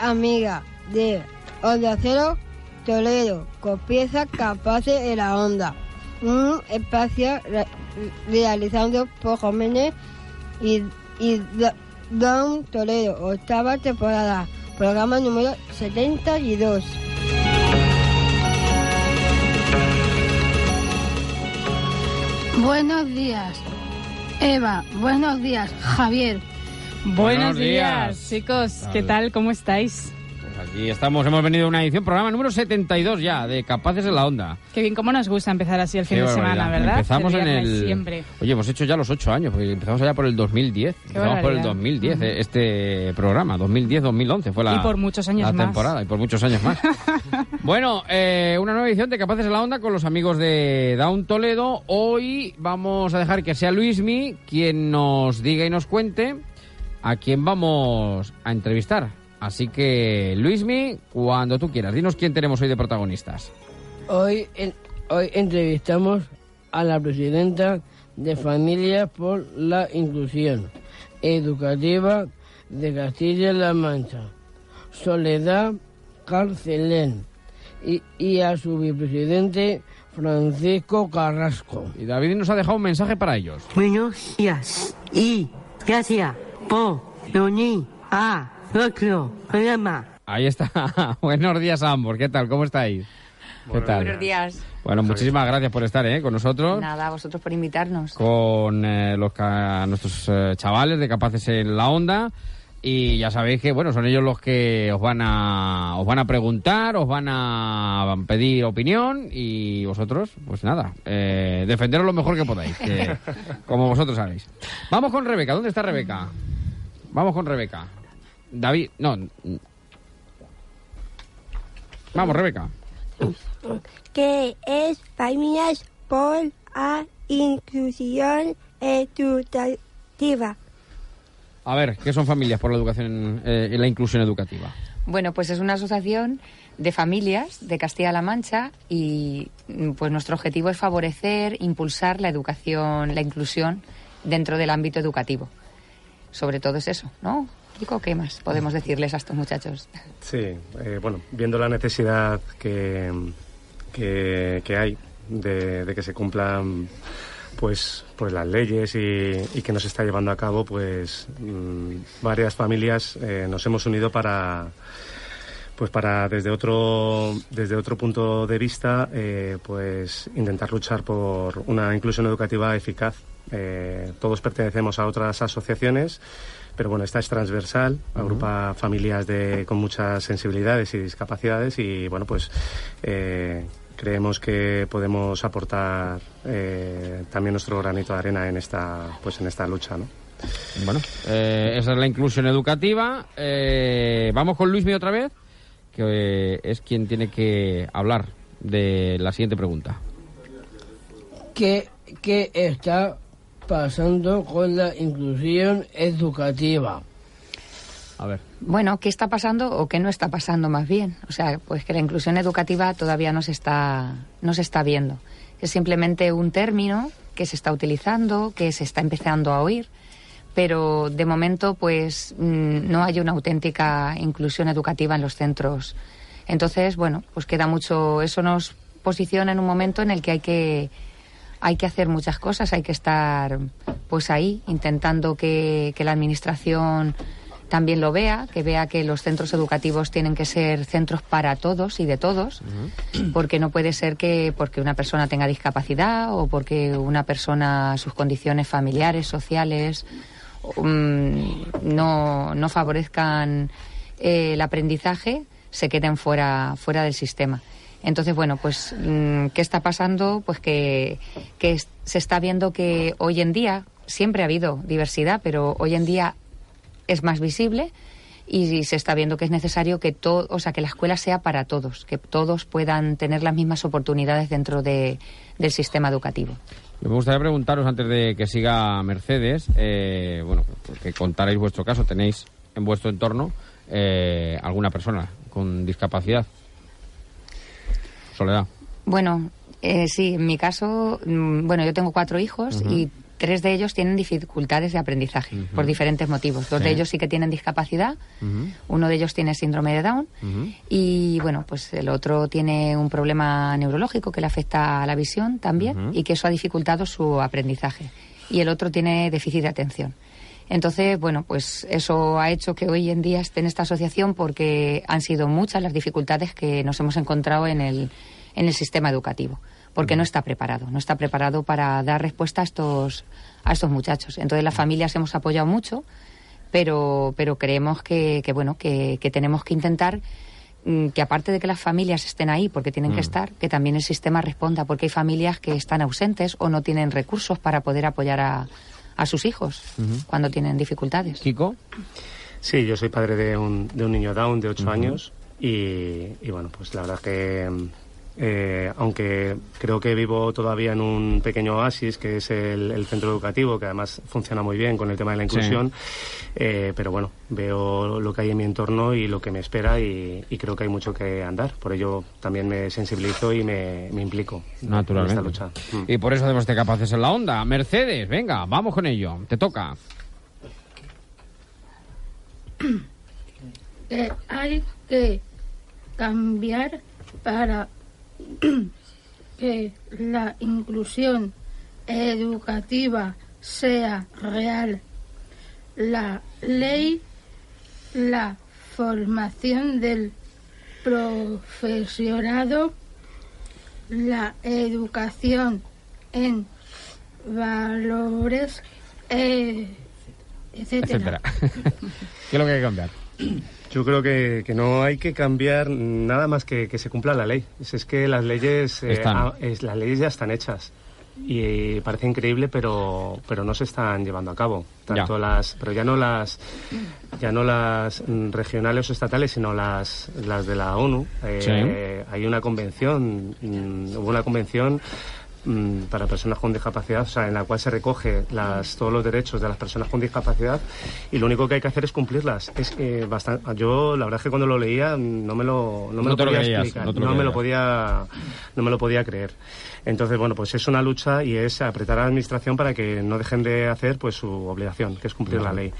y amigas de Onda Cero Toledo, con piezas capaces de la onda. Un espacio re- realizado por jóvenes y, y Don Toledo, octava temporada, programa número 72. Buenos días, Eva. Buenos días, Javier. Buenos Buenos días. días, chicos. ¿Qué Tal. ¿Cómo estáis? Pues aquí estamos, hemos venido a una edición, programa número 72 ya, de Capaces en la Onda. Qué bien, cómo nos gusta empezar así el fin Qué de semana. ¿verdad? Empezamos en viernes, el... Siempre. Oye, hemos hecho ya los ocho años, porque empezamos allá por el 2010. empezamos por el barbaridad. 2010, Ujú. eh, este programa, 2010-2011 fue la, Y por muchos años la más. temporada, y por muchos años más. bueno, eh, una nueva edición de Capaces en la Onda con los amigos de Down Toledo. Hoy vamos a dejar que sea Luismi quien nos diga y nos cuente a quién vamos a entrevistar. Así que, Luismi, cuando tú quieras, dinos quién tenemos hoy de protagonistas. Hoy, en- hoy entrevistamos a la presidenta de Familias por la Inclusión Educativa de Castilla-La Mancha, Soledad Carcelén, y, y a su vicepresidente Francisco Carrasco. Y David nos ha dejado un mensaje para ellos. Buenos días y gracias por venir a nuestro programa. Ahí está. Buenos días ambos. ¿Qué tal? ¿Cómo estáis? ¿Qué tal? Buenos días. Bueno, muchísimas gracias por estar ¿eh? con nosotros. Nada, a vosotros por invitarnos. Con eh, los ca- nuestros eh, chavales de Capaces en la Onda. Y ya sabéis que, bueno, son ellos los que os van a, os van a preguntar, os van a pedir opinión y vosotros, pues nada, eh, defenderos lo mejor que podáis, que- como vosotros sabéis. Vamos con Rebeca. ¿Dónde está Rebeca? Vamos con Rebeca. David, no. Vamos, Rebeca. que es Familias por la Inclusión Educativa. A ver, ¿qué son familias por la educación eh, y la inclusión educativa? Bueno, pues es una asociación de familias de Castilla-La Mancha y pues nuestro objetivo es favorecer, impulsar la educación, la inclusión dentro del ámbito educativo. Sobre todo es eso, ¿no? ¿qué más podemos decirles a estos muchachos? Sí, eh, bueno, viendo la necesidad que, que, hay de, que se cumplan pues, pues las leyes y, y que nos está llevando a cabo, pues mm, varias familias eh, nos hemos unido para pues para desde otro desde otro punto de vista eh, pues intentar luchar por una inclusión educativa eficaz Eh, todos pertenecemos a otras asociaciones pero bueno esta es transversal agrupa familias de con muchas sensibilidades y discapacidades y bueno pues eh, creemos que podemos aportar eh, también nuestro granito de arena en esta pues en esta lucha no Bueno, eh, esa es la inclusión educativa. Eh, vamos con Luismi otra vez, que eh, es quien tiene que hablar de la siguiente pregunta. ¿Qué, qué está pasando con la inclusión educativa? A ver. Bueno, ¿qué está pasando o qué no está pasando más bien? O sea, pues que la inclusión educativa todavía no se está, no se está viendo. Es simplemente un término que se está utilizando, que se está empezando a oír, pero de momento pues mm, no hay una auténtica inclusión educativa en los centros. Entonces, bueno, pues queda mucho, eso nos posiciona en un momento en el que hay que hay que hacer muchas cosas, hay que estar pues ahí intentando que, que la administración también lo vea, que vea que los centros educativos tienen que ser centros para todos y de todos, porque no puede ser que porque una persona tenga discapacidad o porque una persona sus condiciones familiares, sociales mm, no, no favorezcan eh, el aprendizaje, se queden fuera, fuera del sistema. Entonces, bueno, pues, mm, ¿qué está pasando? Pues que, se está viendo que hoy en día, siempre ha habido diversidad, pero hoy en día es más visible y se está viendo que es necesario que todo, o sea, que la escuela sea para todos, que todos puedan tener las mismas oportunidades dentro de- del sistema educativo. Me gustaría preguntaros antes de que siga Mercedes, eh, bueno, pues que contaréis vuestro caso. ¿Tenéis en vuestro entorno eh, alguna persona con discapacidad? Soledad. Bueno, eh, sí, en mi caso, mm, bueno, yo tengo cuatro hijos y tres de ellos tienen dificultades de aprendizaje por diferentes motivos. Dos Sí. de ellos sí que tienen discapacidad, uno de ellos tiene síndrome de Down y bueno, pues el otro tiene un problema neurológico que le afecta a la visión también y que eso ha dificultado su aprendizaje. Y el otro tiene déficit de atención. Entonces, bueno, pues eso ha hecho que hoy en día esté en esta asociación porque han sido muchas las dificultades que nos hemos encontrado en el, en el sistema educativo, porque no está preparado, no está preparado para dar respuesta a estos, a estos muchachos. Entonces, las familias hemos apoyado mucho, pero, pero creemos que, que, bueno, que, que tenemos que intentar mm, que aparte de que las familias estén ahí porque tienen que Mm. estar, que también el sistema responda, porque hay familias que están ausentes o no tienen recursos para poder apoyar a, a sus hijos cuando tienen dificultades. Kiko. Sí, yo soy padre de un, de un niño down de 8 Ujú. años y, y bueno, pues la verdad que mm, eh, aunque creo que vivo todavía en un pequeño oasis que es el, el centro educativo, que además funciona muy bien con el tema de la Sí. inclusión, eh, pero bueno, veo lo que hay en mi entorno y lo que me espera y, y creo que hay mucho que andar. Por ello también me sensibilizo y me, me implico Naturalmente. en esta lucha. Mm. Y por eso debemos de capaces en la onda. Mercedes, venga, vamos con ello. Te toca. que hay que cambiar para que la inclusión educativa sea real. La ley, la formación del profesorado, la educación en valores, eh, etcétera. Etcétera. ¿Qué es lo que hay que cambiar? Yo creo que, que no hay que cambiar nada más que que se cumpla la ley. Es, es que las leyes, eh, ah, es- las leyes ya están hechas y parece increíble, pero pero no se están llevando a cabo. Tanto Ya. las, pero ya no las ya no las mm, regionales o estatales, sino las las de la ONU. Eh, Hay una convención, mm, hubo una convención mm, para personas con discapacidad, o sea, en la cual se recoge las, todos los derechos de las personas con discapacidad y lo único que hay que hacer es cumplirlas. Es eh, bastante, yo la verdad es que cuando lo leía no me lo, no me No lo podía creías, explicar, no me lo podía, no me lo podía creer. Entonces, bueno, pues es una lucha y es apretar a la administración para que no dejen de hacer pues su obligación, que es cumplir la ley.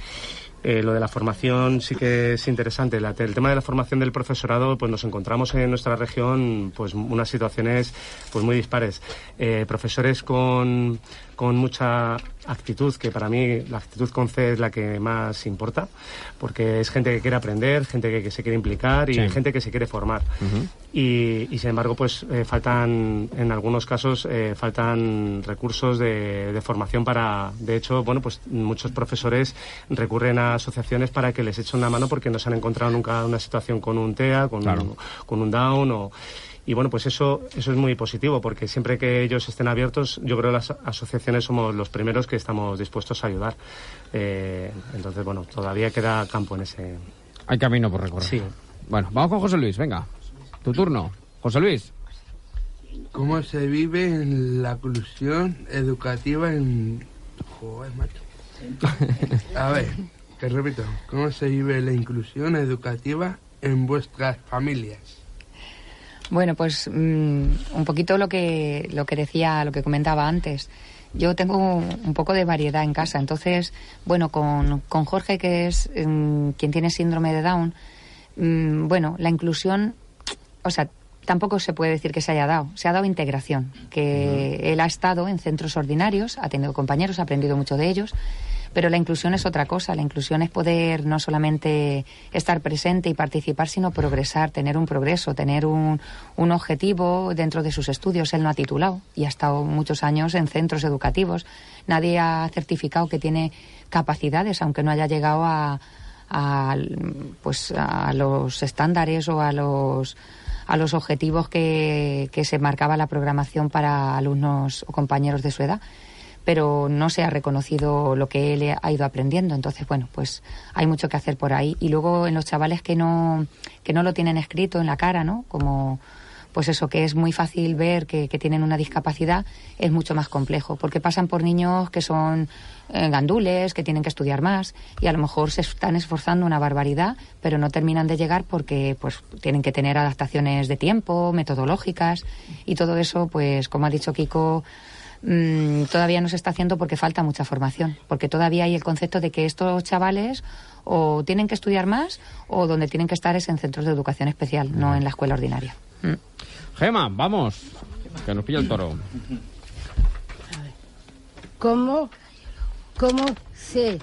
Eh, lo de la formación sí que es interesante. El tema de la formación del profesorado, pues nos encontramos en nuestra región pues unas situaciones pues muy dispares. Eh, profesores con, con mucha actitud, que para mí la actitud con C es la que más importa, porque es gente que quiere aprender, gente que, que se quiere implicar y Sí. gente que se quiere formar. Y, y, sin embargo, pues eh, faltan, en algunos casos, eh, faltan recursos de, de formación para, de hecho, bueno, pues muchos profesores recurren a asociaciones para que les echen una mano porque no se han encontrado nunca una situación con un TEA, con, Claro. un, con un Down o... Y bueno, pues eso, eso es muy positivo porque siempre que ellos estén abiertos, yo creo que las asociaciones somos los primeros que estamos dispuestos a ayudar. Eh, entonces, bueno, todavía queda campo en ese... Hay camino por recorrer. Sí. Bueno, vamos con José Luis, venga. Tu turno. José Luis. ¿Cómo se vive en la inclusión educativa en... Joder, macho. A ver, te repito. ¿Cómo se vive la inclusión educativa en vuestras familias? Bueno, pues mm, un poquito lo que, lo que decía, lo que comentaba antes. Yo tengo un poco de variedad en casa, entonces, bueno, con, con Jorge, que es mm, quien tiene síndrome de Down, mm, bueno, la inclusión, o sea, tampoco se puede decir que se haya dado, se ha dado integración, que él ha estado en centros ordinarios, ha tenido compañeros, ha aprendido mucho de ellos, Pero la inclusión es otra cosa. La inclusión es poder no solamente estar presente y participar, sino progresar, tener un progreso, tener un, un objetivo dentro de sus estudios. Él no ha titulado y ha estado muchos años en centros educativos. Nadie ha certificado que tiene capacidades, aunque no haya llegado a, a, pues, a los estándares o a los a los objetivos que, que se marcaba la programación para alumnos o compañeros de su edad pero no se ha reconocido lo que él ha ido aprendiendo. Entonces, bueno, pues hay mucho que hacer por ahí. Y luego en los chavales que no, que no lo tienen escrito en la cara, ¿no? Como, pues eso, que es muy fácil ver que, que tienen una discapacidad, es mucho más complejo, porque pasan por niños que son eh, gandules, que tienen que estudiar más, y a lo mejor se están esforzando una barbaridad, pero no terminan de llegar porque pues tienen que tener adaptaciones de tiempo, metodológicas, y todo eso, pues como ha dicho Kiko, mm, todavía no se está haciendo porque falta mucha formación, porque todavía hay el concepto de que estos chavales o tienen que estudiar más o donde tienen que estar es en centros de educación especial, no en la escuela ordinaria. Mm. Gema, vamos, que nos pilla el toro. ¿Cómo, cómo se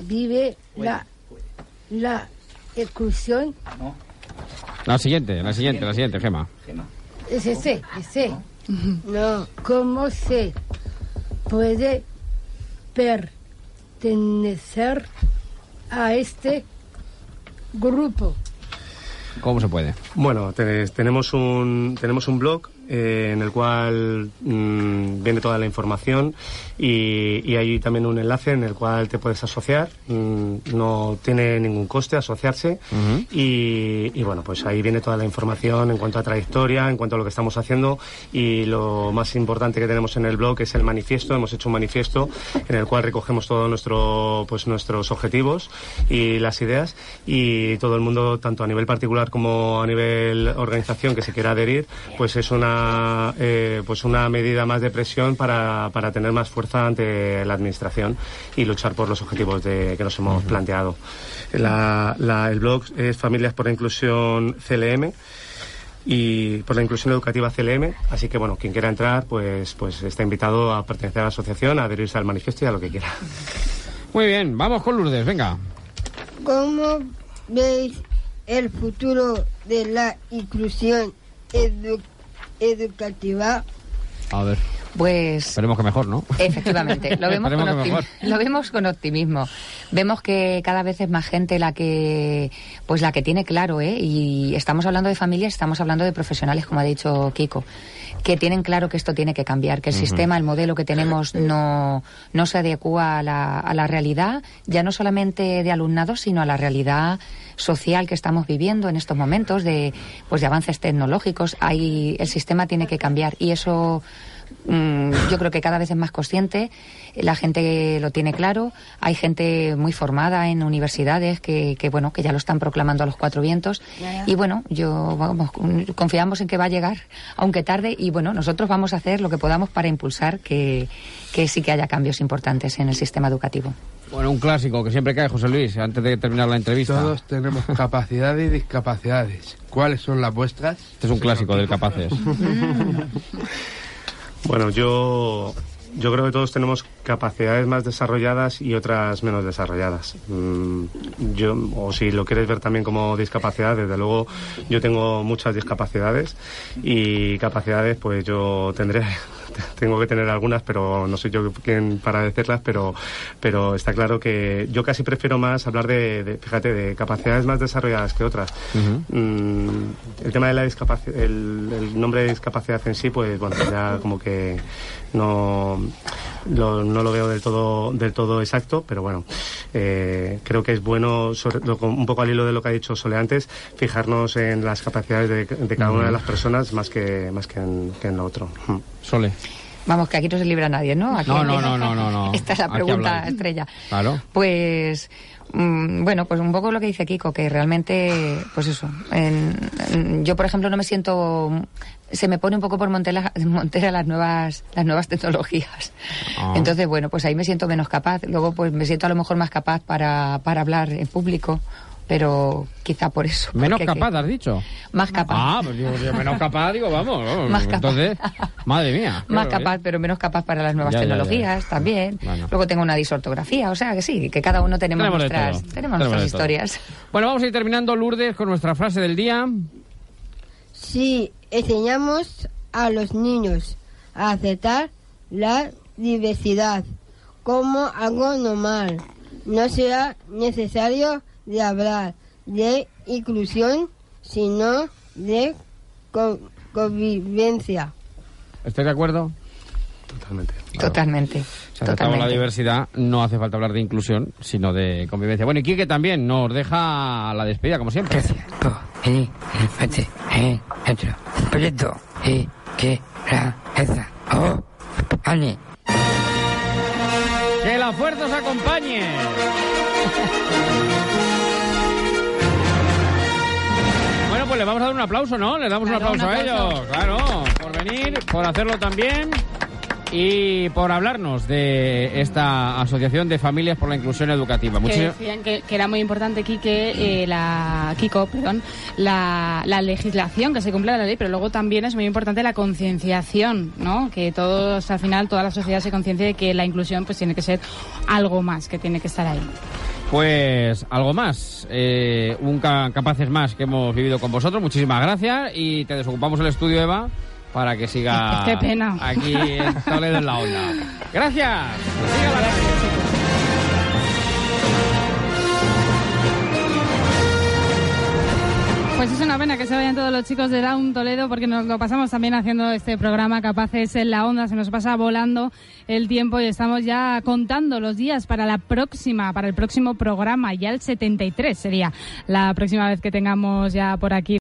vive la, la exclusión? La siguiente, la siguiente, la siguiente, Gema. Es ese, ese. No, ¿cómo se puede pertenecer a este grupo? ¿Cómo se puede? Bueno, te- tenemos un tenemos un blog eh, en el cual mm, viene toda la información y, y hay también un enlace en el cual te puedes asociar. Mm, no tiene ningún coste asociarse y, y bueno, pues ahí viene toda la información en cuanto a trayectoria, en cuanto a lo que estamos haciendo y lo más importante que tenemos en el blog es el manifiesto. Hemos hecho un manifiesto en el cual recogemos todos nuestro, pues nuestros objetivos y las ideas y todo el mundo, tanto a nivel particular como a nivel organización que se quiera adherir, pues es una, eh, pues una medida más de presión para, para tener más fuerza ante la administración y luchar por los objetivos de, que nos hemos planteado. La- la- el blog es Familias por la Inclusión CLM y por la inclusión educativa CLM. Así que, bueno, quien quiera entrar, pues, pues está invitado a pertenecer a la asociación, a adherirse al manifiesto y a lo que quiera. Muy bien, vamos con Lourdes, venga. ¿Cómo veis el futuro de la inclusión edu- educativa? A ver, Pues esperemos que mejor, ¿no? Efectivamente, lo vemos, con optim- lo vemos con optimismo. Vemos que cada vez es más gente la que, pues la que tiene claro, ¿eh? Y estamos hablando de familias, estamos hablando de profesionales, como ha dicho Kiko, que tienen claro que esto tiene que cambiar, que el sistema, el modelo que tenemos no, no se adecua a la, a la realidad, ya no solamente de alumnados, sino a la realidad social que estamos viviendo en estos momentos de, pues de avances tecnológicos. Hay, el sistema tiene que cambiar y eso Mm, yo creo que cada vez es más consciente, la gente lo tiene claro, hay gente muy formada en universidades que, que, bueno, que ya lo están proclamando a los cuatro vientos y bueno, yo vamos, confiamos en que va a llegar, aunque tarde y bueno, nosotros vamos a hacer lo que podamos para impulsar que, que sí que haya cambios importantes en el sistema educativo. Bueno, un clásico que siempre cae, José Luis, antes de terminar la entrevista. Todos tenemos capacidades y discapacidades. ¿Cuáles son las vuestras? Este es un clásico del Capaces. Bueno, yo, yo creo que todos tenemos capacidades más desarrolladas y otras menos desarrolladas. Mm, yo, o si lo quieres ver también como discapacidad, desde luego yo tengo muchas discapacidades y capacidades pues yo tendré tengo que tener algunas, pero no soy yo quien para decirlas, pero, pero está claro que yo casi prefiero más hablar de, de, fíjate, de capacidades más desarrolladas que otras. Mm, el tema de la discapacidad, el, el nombre de discapacidad en sí, pues bueno, ya como que no lo, no lo veo del todo del todo exacto, pero bueno, eh, creo que es bueno, sobre- lo- un poco al hilo de lo que ha dicho Sole antes, fijarnos en las capacidades de, de cada una de las personas más que más que en, que en lo otro. Sole. Vamos, que aquí no se libra nadie, ¿no? Aquí- No, no, no, no, no, no. Esta es la pregunta estrella. Claro. Pues mm, bueno, pues un poco lo que dice Kiko, que realmente, pues eso, en- en- yo por ejemplo no me siento, se me pone un poco por montera, montera las nuevas, las nuevas tecnologías. Ah. Entonces, bueno, pues ahí me siento menos capaz. Luego, pues me siento a lo mejor más capaz para, para hablar en público pero quizá por eso. Menos capaz, has dicho. Más capaz. Ah, pues digo, yo menos capaz, digo, vamos. vamos. Más capaz. Entonces, madre mía. Más claro, capaz, ¿eh? pero menos capaz para las nuevas Ya, ya, ya, tecnologías ya. también. Bueno. Luego tengo una disortografía, o sea que sí, que cada uno tenemos, nuestras, tenemos Tenemos nuestras historias. Bueno, vamos a ir terminando, Lourdes, con nuestra frase del día. Si enseñamos a los niños a aceptar la diversidad como algo normal, no será necesario de hablar de inclusión, sino de co- convivencia. ¿Estáis de acuerdo? Totalmente. Totalmente. Si aceptamos la diversidad, no hace falta hablar de inclusión, sino de convivencia. Bueno, y Quique también nos deja la despedida, como siempre. po, i, fete, e, etro, proyecto, y, que, ra, eza, o, ani. ¡Que la fuerza os acompañe! Pues le vamos a dar un aplauso, ¿no? Les damos Claro, un aplauso un a ellos, claro, por venir, por hacerlo también y por hablarnos de esta Asociación de Familias por la Inclusión Educativa. Que Muchísimas decían que, que era muy importante, Quique, eh, la, Kiko, perdón, la, la legislación, que se cumpla la ley, pero luego también es muy importante la concienciación, ¿no? Que todos, al final, toda la sociedad se conciencie de que la inclusión pues tiene que ser algo más, que tiene que estar ahí. Pues algo más, eh, un ca- capaces más que hemos vivido con vosotros. Muchísimas gracias y te desocupamos el estudio, Eva, para que siga Qué pena. aquí en Toledo en la onda. Gracias. Una pena que se vayan todos los chicos de Down Toledo porque nos lo pasamos también haciendo este programa Capaces en la Onda. Se nos pasa volando el tiempo y estamos ya contando los días para la próxima, para el próximo programa. Ya el 73 sería la próxima vez que tengamos ya por aquí